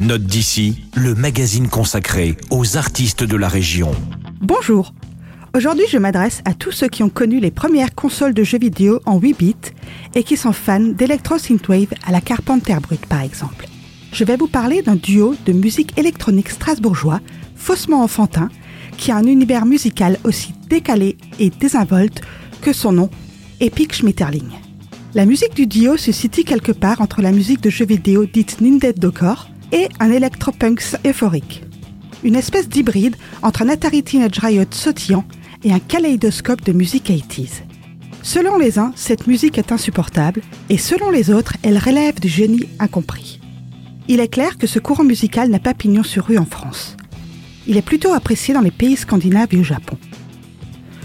Note d'ici, le magazine consacré aux artistes de la région. Bonjour. Aujourd'hui, je m'adresse à tous ceux qui ont connu les premières consoles de jeux vidéo en 8 bits et qui sont fans d'Electro Synthwave à la Carpenter Brut par exemple. Je vais vous parler d'un duo de musique électronique strasbourgeois, faussement enfantin, qui a un univers musical aussi décalé et désinvolte que son nom, Epic Schmetterling. La musique du duo se situe quelque part entre la musique de jeux vidéo dite Ninded Dokor et un electropunk euphorique. Une espèce d'hybride entre un Atari Teenage Riot sautillant et un kaléidoscope de musique 80s. Selon les uns, cette musique est insupportable, et selon les autres, elle relève du génie incompris. Il est clair que ce courant musical n'a pas pignon sur rue en France. Il est plutôt apprécié dans les pays scandinaves et au Japon.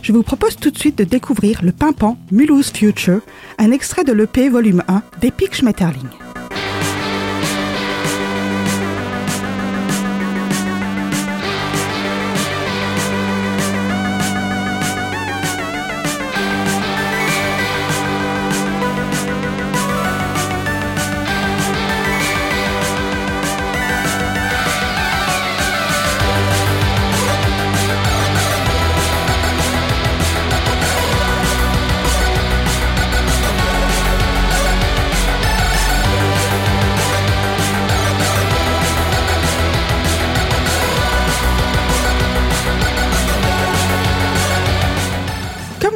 Je vous propose tout de suite de découvrir le pimpant Mulhouse Future, un extrait de l'EP volume 1 d'Epic Schmetterling.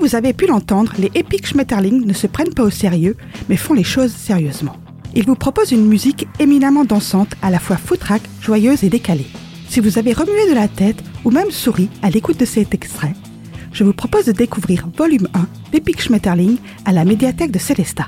Vous avez pu l'entendre, les Epic Schmetterling ne se prennent pas au sérieux, mais font les choses sérieusement. Ils vous proposent une musique éminemment dansante, à la fois foutraque, joyeuse et décalée. Si vous avez remué de la tête ou même souri à l'écoute de cet extrait, je vous propose de découvrir Volume 1 d'Epic Schmetterling à la médiathèque de Célestat.